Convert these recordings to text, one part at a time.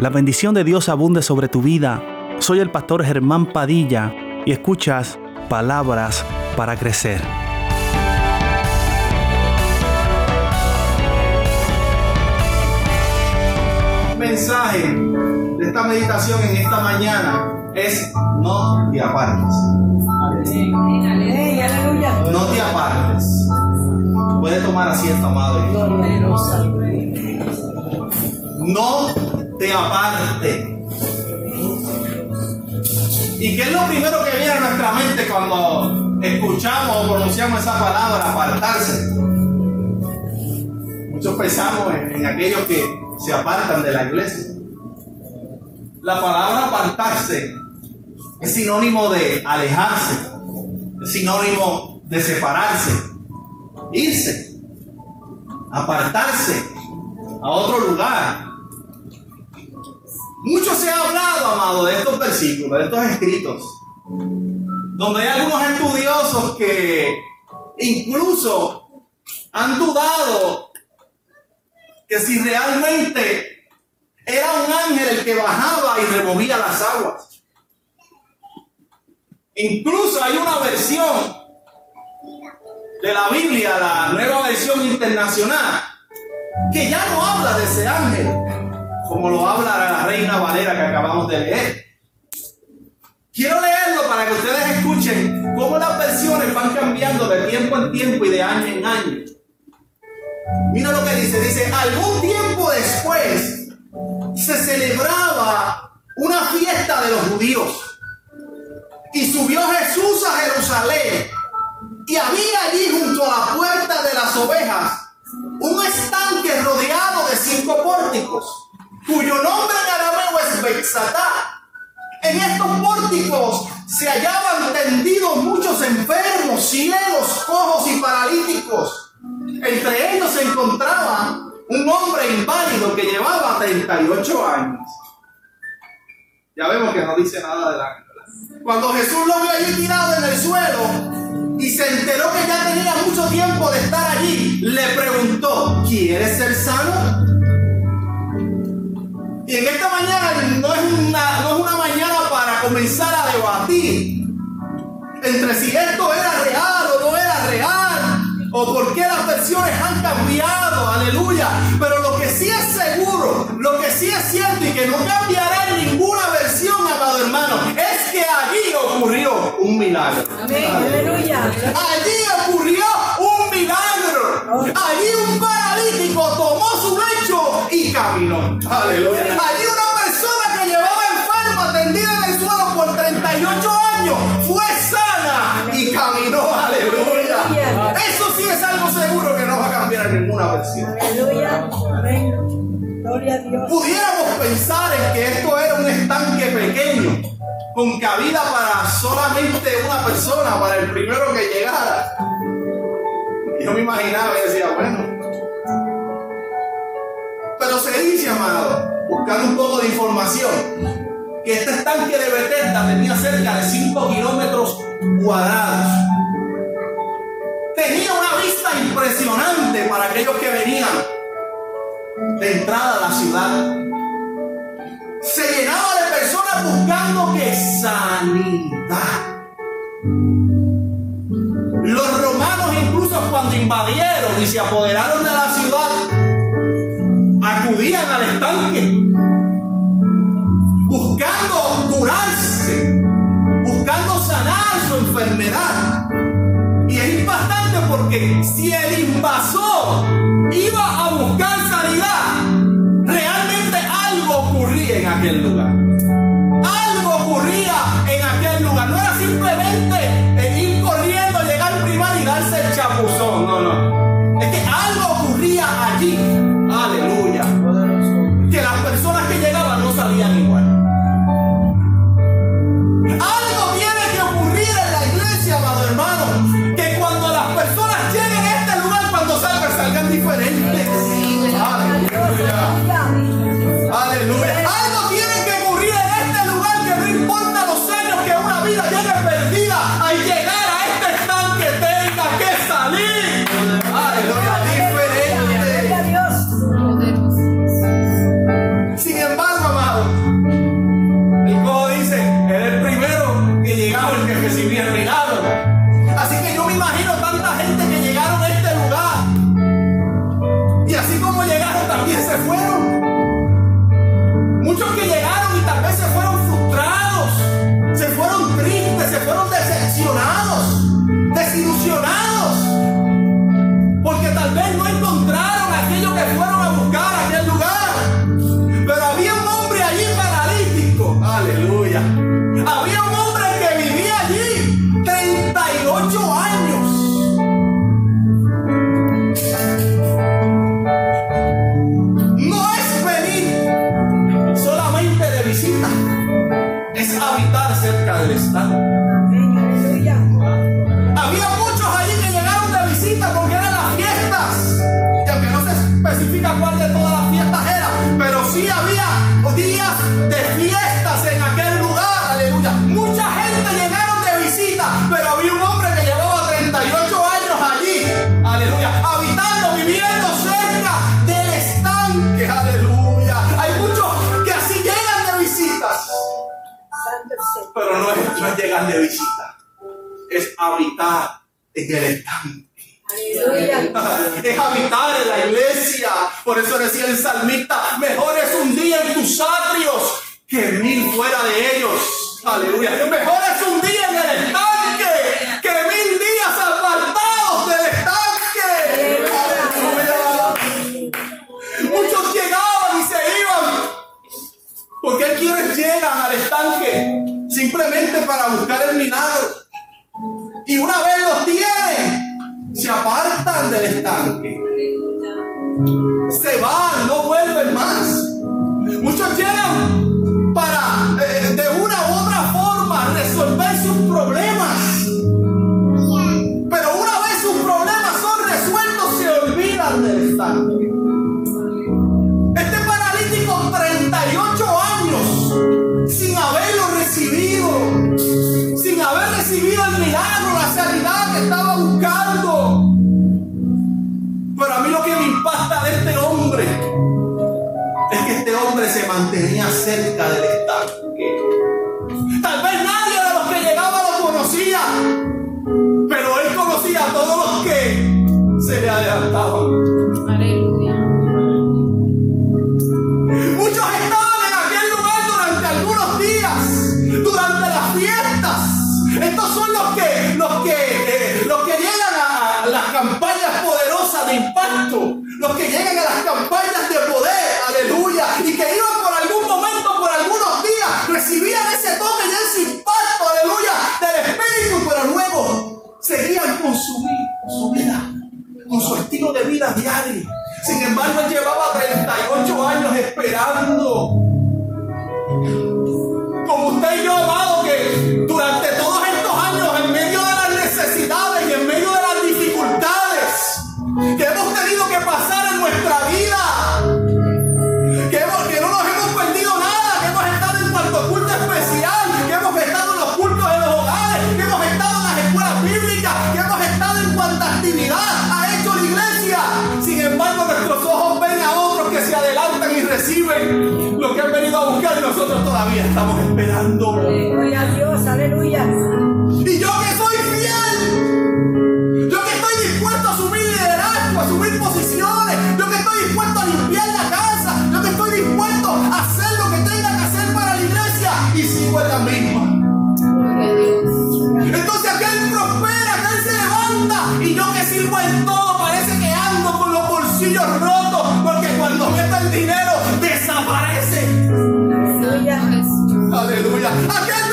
La bendición de Dios abunde sobre tu vida. Soy el pastor Germán Padilla y escuchas palabras para crecer. mensaje de esta meditación en esta mañana es no te apartes. No te apartes. Puede tomar asiento, amado. No te apartes. ¿Y qué es lo primero que viene a nuestra mente cuando escuchamos o pronunciamos esa palabra, apartarse? Muchos pensamos en, en aquellos que se apartan de la iglesia. La palabra apartarse es sinónimo de alejarse, es sinónimo de separarse, irse, apartarse a otro lugar. Mucho se ha hablado, amado, de estos versículos, de estos escritos, donde hay algunos estudiosos que incluso han dudado que si realmente era un ángel el que bajaba y removía las aguas. Incluso hay una versión de la Biblia, la nueva versión internacional, que ya no habla de ese ángel, como lo habla la reina Valera que acabamos de leer. Quiero leerlo para que ustedes escuchen cómo las versiones van cambiando de tiempo en tiempo y de año en año. Mira lo que dice, dice, algún tiempo después se celebraba una fiesta de los judíos y subió Jesús a Jerusalén y había allí junto a la puerta de las ovejas un estanque rodeado de cinco pórticos, cuyo nombre en arameo es Bexatá. En estos pórticos se hallaban tendidos muchos enfermos, ciegos, cojos y paralíticos entre ellos se encontraba un hombre inválido que llevaba 38 años. Ya vemos que no dice nada de la Cuando Jesús lo vio allí tirado en el suelo y se enteró que ya tenía mucho tiempo de estar allí, le preguntó, ¿quieres ser sano? Comenzar a debatir entre si esto era real o no era real o por qué las versiones han cambiado, aleluya. Pero lo que sí es seguro, lo que sí es cierto y que no cambiará en ninguna versión, amado hermano, es que allí ocurrió un milagro. Amén, aleluya. Allí ocurrió un milagro. Allí un paralítico tomó su lecho y caminó. Aleluya. Allí una ninguna versión. Aleluya. Amén. Gloria a Dios. Pudiéramos pensar en que esto era un estanque pequeño, con cabida para solamente una persona, para el primero que llegara. Yo me imaginaba y decía, bueno. Pero se dice, amado, buscando un poco de información, que este estanque de Bethesda tenía cerca de 5 kilómetros cuadrados. Tenía una impresionante para aquellos que venían de entrada a la ciudad. Se llenaba de personas buscando que sanidad. Los romanos incluso cuando invadieron y se apoderaron de la ciudad, acudían al estanque buscando curarse, buscando sanar su enfermedad. Porque si el invasor iba a buscar habitar cerca del estanque. no es llegar de visita, es habitar en el estante. ¡Aleluya! Es habitar en la iglesia. Por eso decía el salmista, mejor es un día en tus atrios que mil fuera de ellos. Aleluya. Mejor es un día en el estante mantenía cerca del estamos esperando. Aleluya, Dios, aleluya. Y yo que soy fiel, yo que estoy dispuesto a asumir liderazgo, a asumir posiciones, yo que estoy dispuesto a limpiar la casa, yo que estoy dispuesto a hacer lo que tenga que hacer para la iglesia y sigo en la misma. Entonces aquel prospera, aquel se levanta y yo que sirvo en todo parece que ando con los bolsillos rotos porque cuando meto el dinero aleluya. Aquel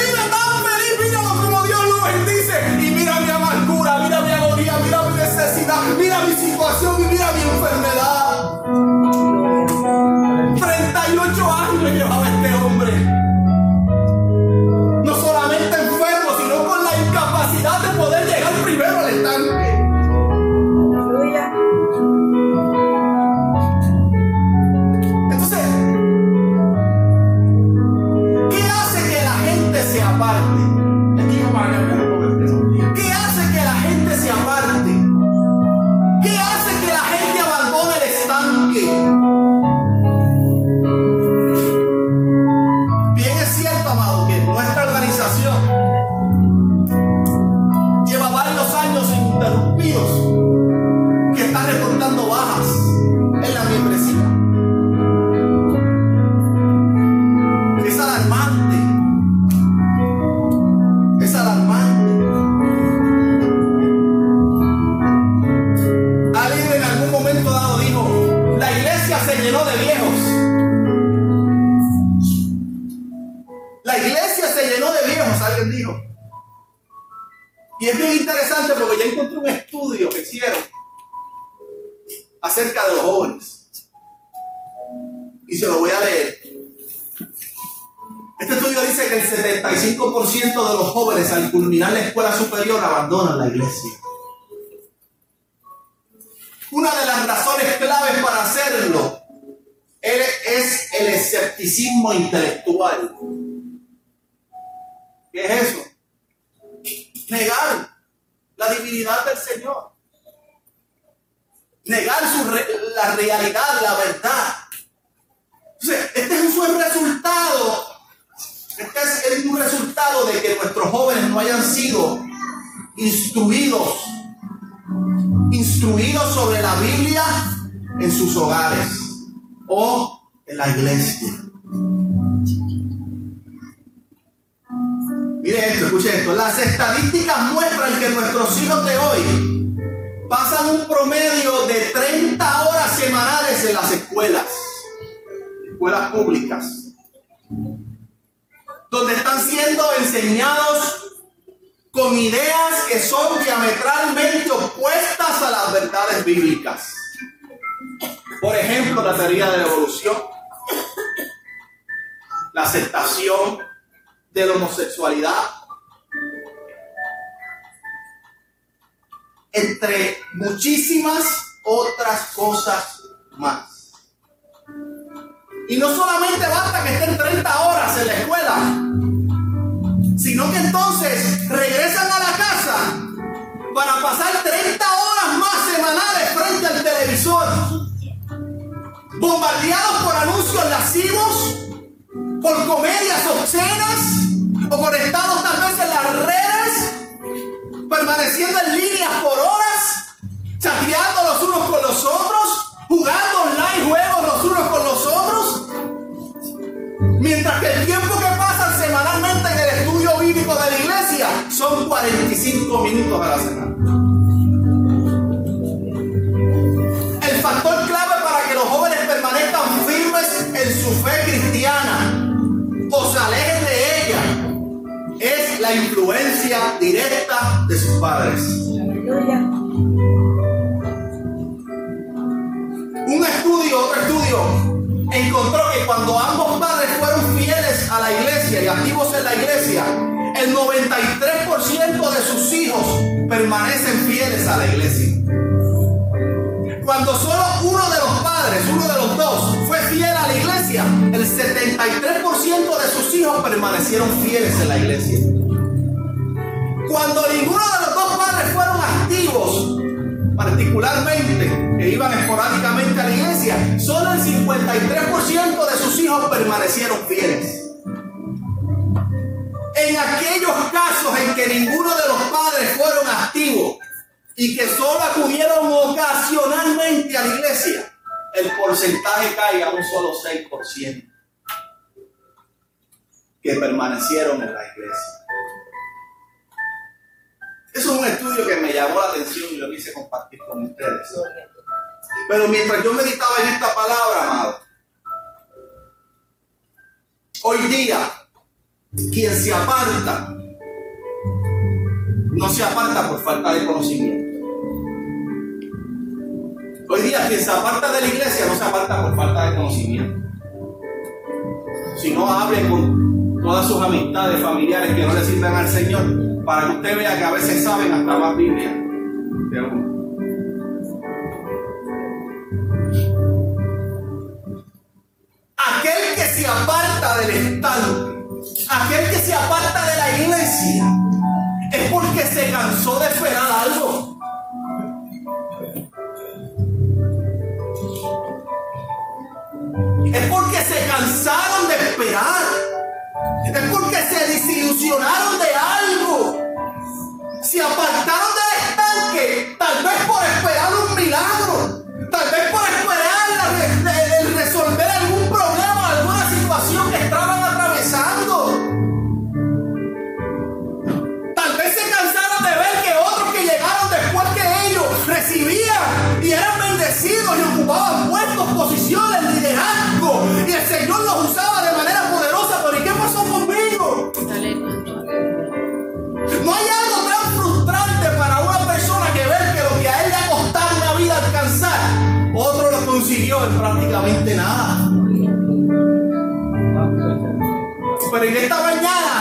35% de los jóvenes al culminar la escuela superior abandonan la iglesia. Una de las razones claves para hacerlo es el escepticismo intelectual. ¿Qué es eso? Negar la divinidad del Señor. Negar su re la realidad, la verdad. Este es un resultado este es un resultado de que nuestros jóvenes no hayan sido instruidos, instruidos sobre la Biblia en sus hogares o en la iglesia. Mire esto, escuche esto. Las estadísticas muestran que nuestros hijos de hoy pasan un promedio de 30 horas semanales en las escuelas, escuelas públicas donde están siendo enseñados con ideas que son diametralmente opuestas a las verdades bíblicas. Por ejemplo, la teoría de la evolución, la aceptación de la homosexualidad, entre muchísimas otras cosas más. Y no solamente basta que estén 30 horas en la escuela, sino que entonces regresan a la casa para pasar 30 horas más semanales frente al televisor, bombardeados por anuncios lascivos, por comedias obscenas o conectados tal vez en las redes, permaneciendo en líneas por horas, chateando los unos con los otros, jugando online juegos mientras que el tiempo que pasan semanalmente en el estudio bíblico de la iglesia son 45 minutos a la semana. El factor clave para que los jóvenes permanezcan firmes en su fe cristiana o se alejen de ella es la influencia directa de sus padres. Un estudio, otro estudio, encontró que cuando ambos padres y activos en la iglesia, el 93% de sus hijos permanecen fieles a la iglesia. Cuando solo uno de los padres, uno de los dos, fue fiel a la iglesia, el 73% de sus hijos permanecieron fieles en la iglesia. Cuando ninguno de los dos padres fueron activos, particularmente que iban esporádicamente a la iglesia, solo el 53% de sus hijos permanecieron fieles. En aquellos casos en que ninguno de los padres fueron activos y que solo acudieron ocasionalmente a la iglesia, el porcentaje cae a un solo 6% que permanecieron en la iglesia. Eso es un estudio que me llamó la atención y lo quise compartir con ustedes. Pero mientras yo meditaba en esta palabra, amado, hoy día, quien se aparta, no se aparta por falta de conocimiento. Hoy día, quien se aparta de la iglesia no se aparta por falta de conocimiento. Si no, hable con todas sus amistades familiares que no le sirven al Señor para que usted vea que a veces saben hasta más Biblia. Aquel que se aparta del estanque, aquel que se aparta de la iglesia, es porque se cansó de esperar algo. Es porque se cansaron de esperar. Es porque se desilusionaron de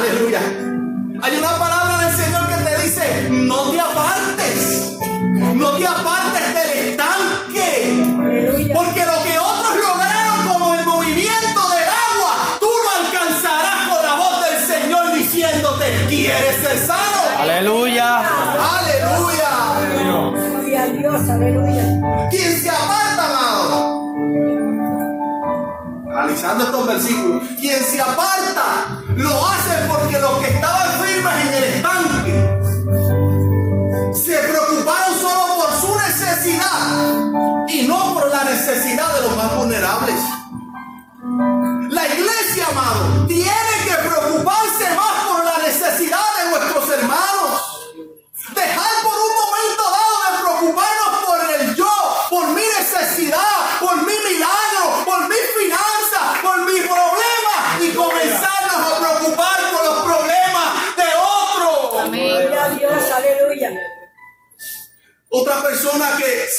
aleluya, hay una palabra del Señor que te dice, no te apartes, no te apartes del estanque, Aleluya. porque lo que otros lograron como el movimiento del agua, tú lo alcanzarás con la voz del Señor diciéndote, ¿quieres ser sano? Aleluya. Aleluya. Gloria a Dios. Aleluya. Quien se aparta, amado. Analizando estos versículos, quien se aparta lo hacen porque los que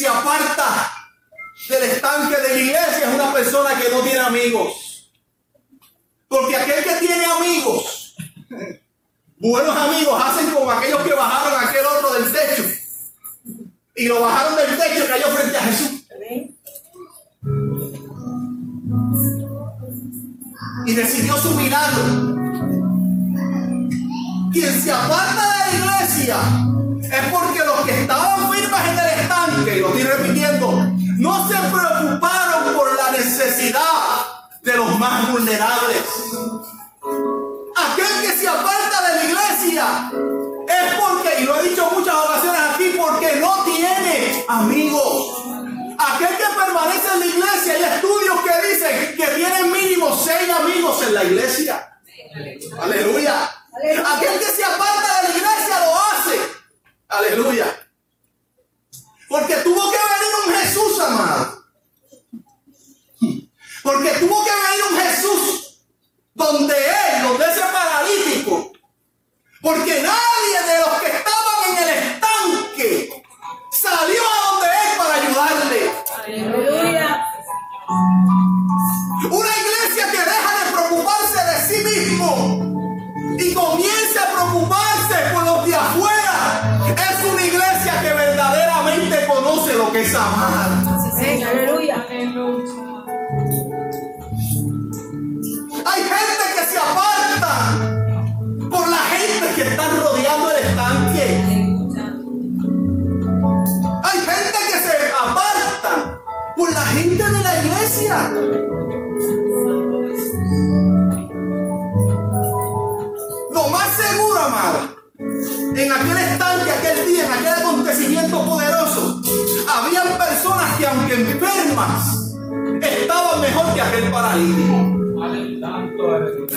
se aparta del estanque de la iglesia es una persona que no tiene amigos. Porque aquel que tiene amigos, buenos amigos, hacen como aquellos que bajaron aquel otro del techo. Y lo bajaron del techo y cayó frente a Jesús. Y recibió su milagro. Quien se aparta de la iglesia es porque y lo estoy repitiendo, no se preocuparon por la necesidad de los más vulnerables. Aquel que se aparta de la iglesia es porque, y lo he dicho muchas ocasiones aquí, porque no tiene amigos. Aquel que permanece en la iglesia, hay estudios que dicen que tienen mínimo seis amigos en la iglesia. Aleluya. Aquel que se aparta de la iglesia lo hace. Aleluya. Porque tuvo que venir un Jesús, amado. Porque tuvo que venir un Jesús donde él, donde ese paralítico. Porque nadie de los que estaban en el estanque salió a donde él para ayudarle. Aleluya. Una iglesia que deja de preocuparse de sí mismo que es amar. Enfermas, estaban mejor que aquel paralítico.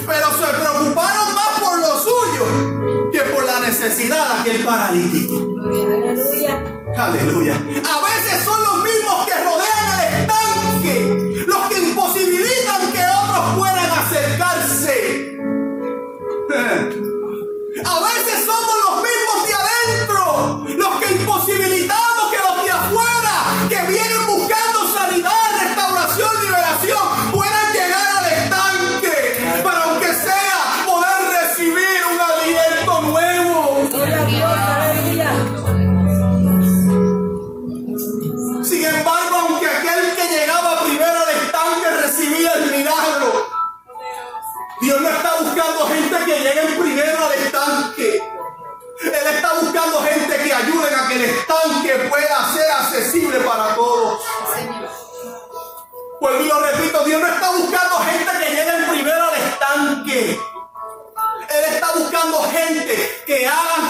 Pero se preocuparon más por lo suyo que por la necesidad de aquel paralítico. Aleluya. Aleluya. Pues y lo repito, Dios no está buscando gente que lleguen primero al estanque. Él está buscando gente que hagan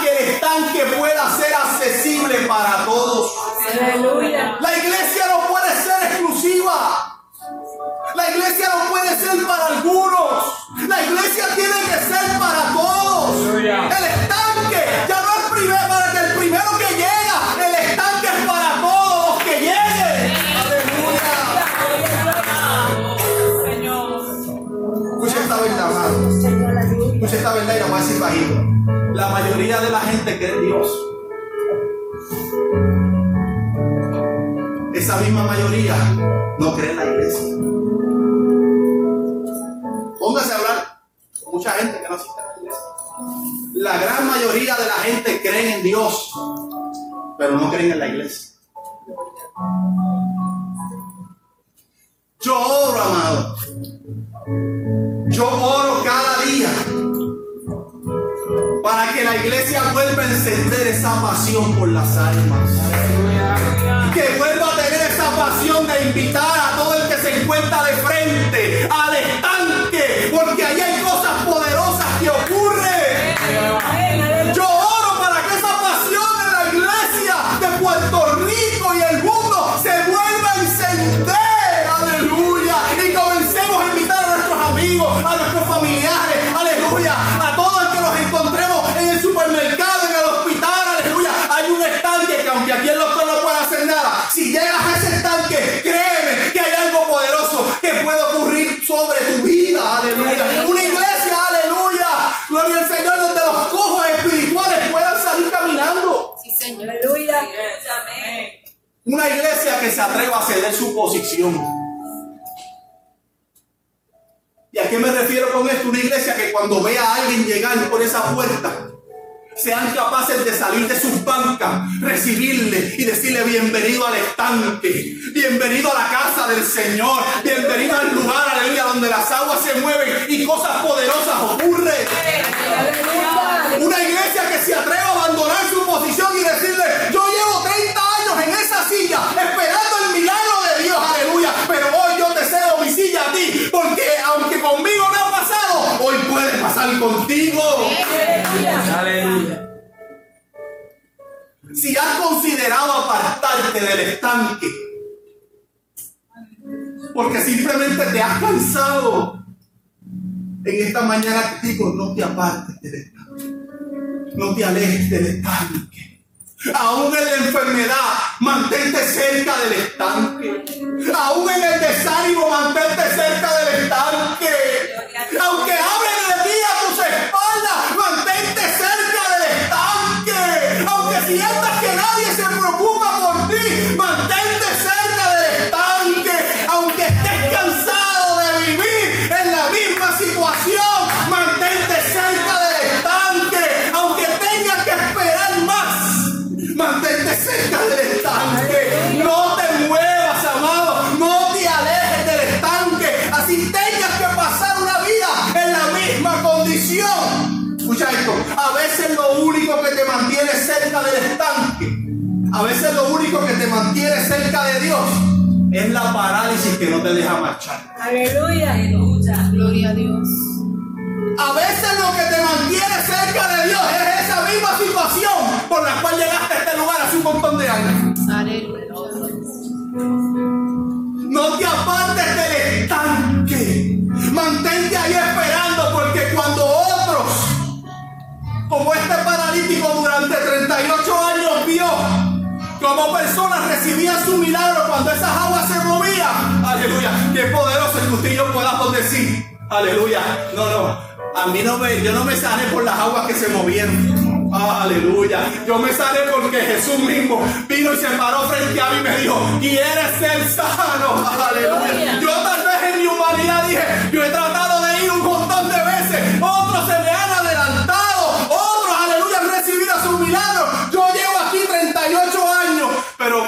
Dios. Esa misma mayoría no cree en la iglesia. Póngase a hablar con mucha gente que no asiste a la iglesia. La gran mayoría de la gente cree en Dios, pero no creen en la iglesia. Yo oro, amado. Vuelva a encender esa pasión por las almas. Que vuelva a tener esa pasión de invitar a todo el que se encuentra de frente se atreva a ceder su posición. ¿Y a qué me refiero con esto? Una iglesia que cuando vea a alguien llegar por esa puerta, sean capaces de salir de sus bancas, recibirle y decirle bienvenido al estanque, bienvenido a la casa del Señor, bienvenido al lugar, aleluya, donde las aguas se mueven y cosas poderosas ocurren. Una iglesia que se atreva a abandonar su posición y decirle, contigo. Aleluya. Si has considerado apartarte del estanque, porque simplemente te has cansado, en esta mañana te digo, no te apartes del estanque, no te alejes del estanque. Aún en la enfermedad, mantente cerca del estanque. Aún en el desánimo, mantente cerca del estanque. Aunque hablen estanque. Mantiene cerca de Dios, es la parálisis que no te deja marchar. Aleluya. Gloria a Dios. A veces lo que te mantiene cerca de Dios es esa misma situación por la cual llegaste a este lugar hace un montón de años. Aleluya. No te apartes del estanque. Mantente ahí esperando porque cuando otros, como este paralítico durante 38 años vio como personas recibían su milagro cuando esas aguas se movían. Aleluya. Qué poderoso es que usted y yo podamos decir. Aleluya. No, no. A mí no me, yo no me sané por las aguas que se movieron. Aleluya. Yo me sané porque Jesús mismo vino y se paró frente a mí y me dijo, ¿quieres ser sano? Aleluya. Yo tal vez en mi humanidad dije, yo he tratado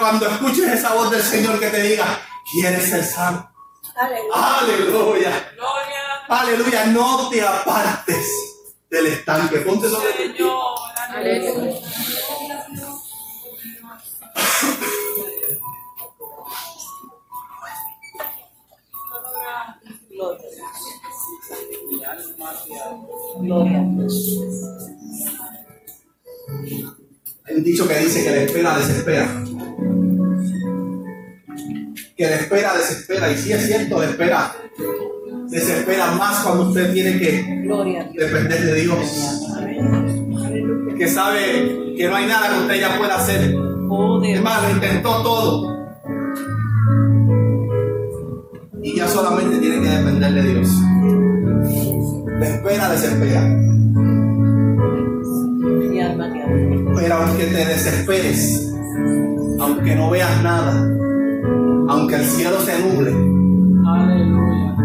cuando escuches esa voz del Señor que te diga, ¿quieres ser sano? Aleluya. Aleluya. Aleluya, no te apartes del estanque. Ponte sobre pie. Aleluya. Hay un dicho que dice que la espera desespera. Que espera desespera. Y sí es cierto, espera desespera más cuando usted tiene que depender de Dios. Que sabe que no hay nada que usted ya pueda hacer. Es más, lo intentó todo. Y ya solamente tiene que depender de Dios. Espera desespera. Pero aunque te desesperes, aunque no veas nada, aunque el cielo se nuble,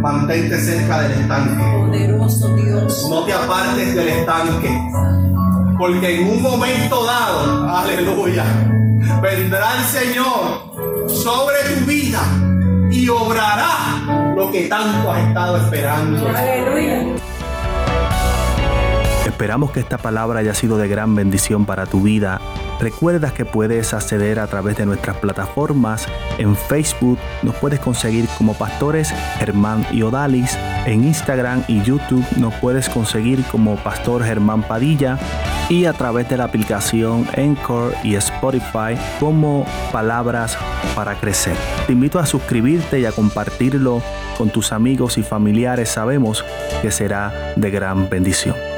mantente cerca del estanque. Poderoso Dios. No te apartes del estanque. Porque en un momento dado, aleluya, vendrá el Señor sobre tu vida y obrará lo que tanto has estado esperando. Aleluya. Esperamos que esta palabra haya sido de gran bendición para tu vida. Recuerda que puedes acceder a través de nuestras plataformas. En Facebook nos puedes conseguir como pastores Germán y Odalis. En Instagram y YouTube nos puedes conseguir como Pastor Germán Padilla. Y a través de la aplicación Encore y Spotify como Palabras para Crecer. Te invito a suscribirte y a compartirlo con tus amigos y familiares. Sabemos que será de gran bendición.